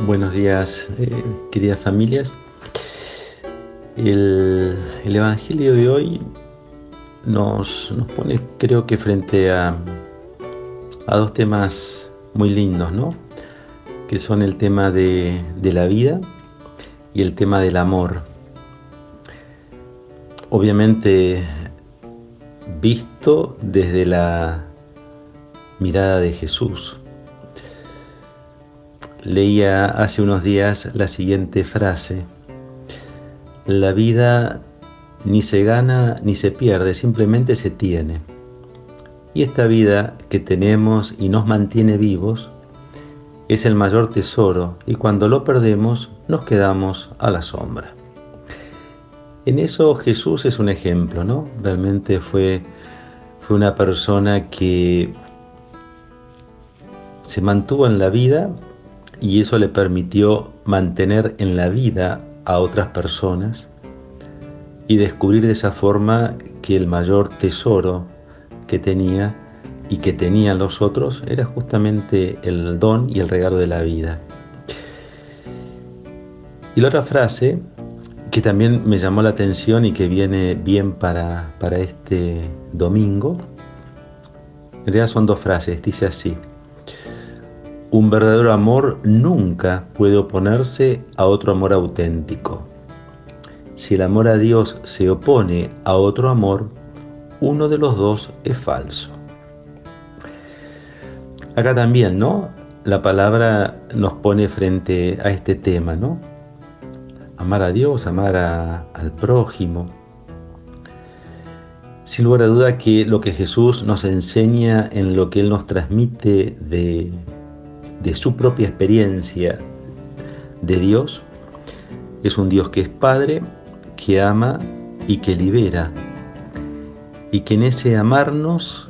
Buenos días, eh, queridas familias. El, Evangelio de hoy nos, pone, creo que frente a, a, dos temas muy lindos, ¿no? Que son el tema de, de la vida y el tema del amor. Obviamente visto desde la mirada de Jesús leía hace unos días la siguiente frase. La vida ni se gana ni se pierde, simplemente se tiene. Y esta vida que tenemos y nos mantiene vivos es el mayor tesoro y cuando lo perdemos nos quedamos a la sombra. En eso Jesús es un ejemplo, ¿no? Realmente fue, fue una persona que se mantuvo en la vida y eso le permitió mantener en la vida a otras personas y descubrir de esa forma que el mayor tesoro que tenía y que tenían los otros era justamente el don y el regalo de la vida. Y la otra frase que también me llamó la atención y que viene bien para, para este domingo, en realidad son dos frases, dice así, un verdadero amor nunca puede oponerse a otro amor auténtico. Si el amor a Dios se opone a otro amor, uno de los dos es falso. Acá también, ¿no? La palabra nos pone frente a este tema, ¿no? Amar a Dios, amar al prójimo. Sin lugar a duda que lo que Jesús nos enseña en lo que Él nos transmite de de su propia experiencia de Dios, es un Dios que es Padre, que ama y que libera, y que en ese amarnos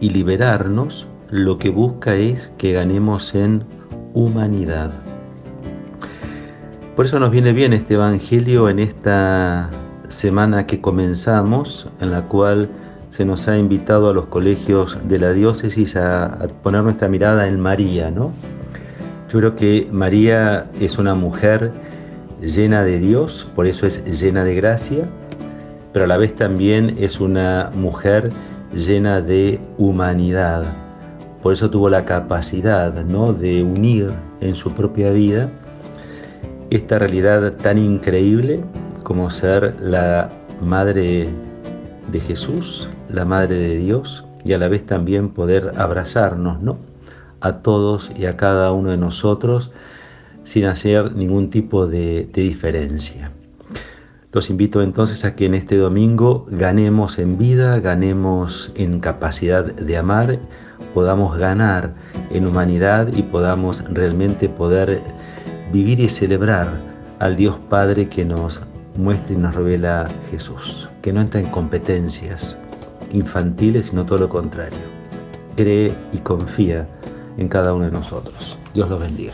y liberarnos lo que busca es que ganemos en humanidad. Por eso nos viene bien este Evangelio en esta semana que comenzamos, en la cual se nos ha invitado a los colegios de la diócesis a, poner nuestra mirada en María, ¿no? Yo creo que María es una mujer llena de Dios, por eso es llena de gracia, pero a la vez también es una mujer llena de humanidad. Por eso tuvo la capacidad ¿no? de unir en su propia vida esta realidad tan increíble como ser la madre de Jesús, la Madre de Dios, y a la vez también poder abrazarnos, ¿no? A todos y a cada uno de nosotros sin hacer ningún tipo de, diferencia. Los invito entonces a que en este domingo ganemos en vida, ganemos en capacidad de amar, podamos ganar en humanidad y podamos realmente poder vivir y celebrar al Dios Padre que nos muestra y nos revela Jesús, que no entra en competencias infantiles, sino todo lo contrario. Cree y confía en cada uno de nosotros. Dios los bendiga.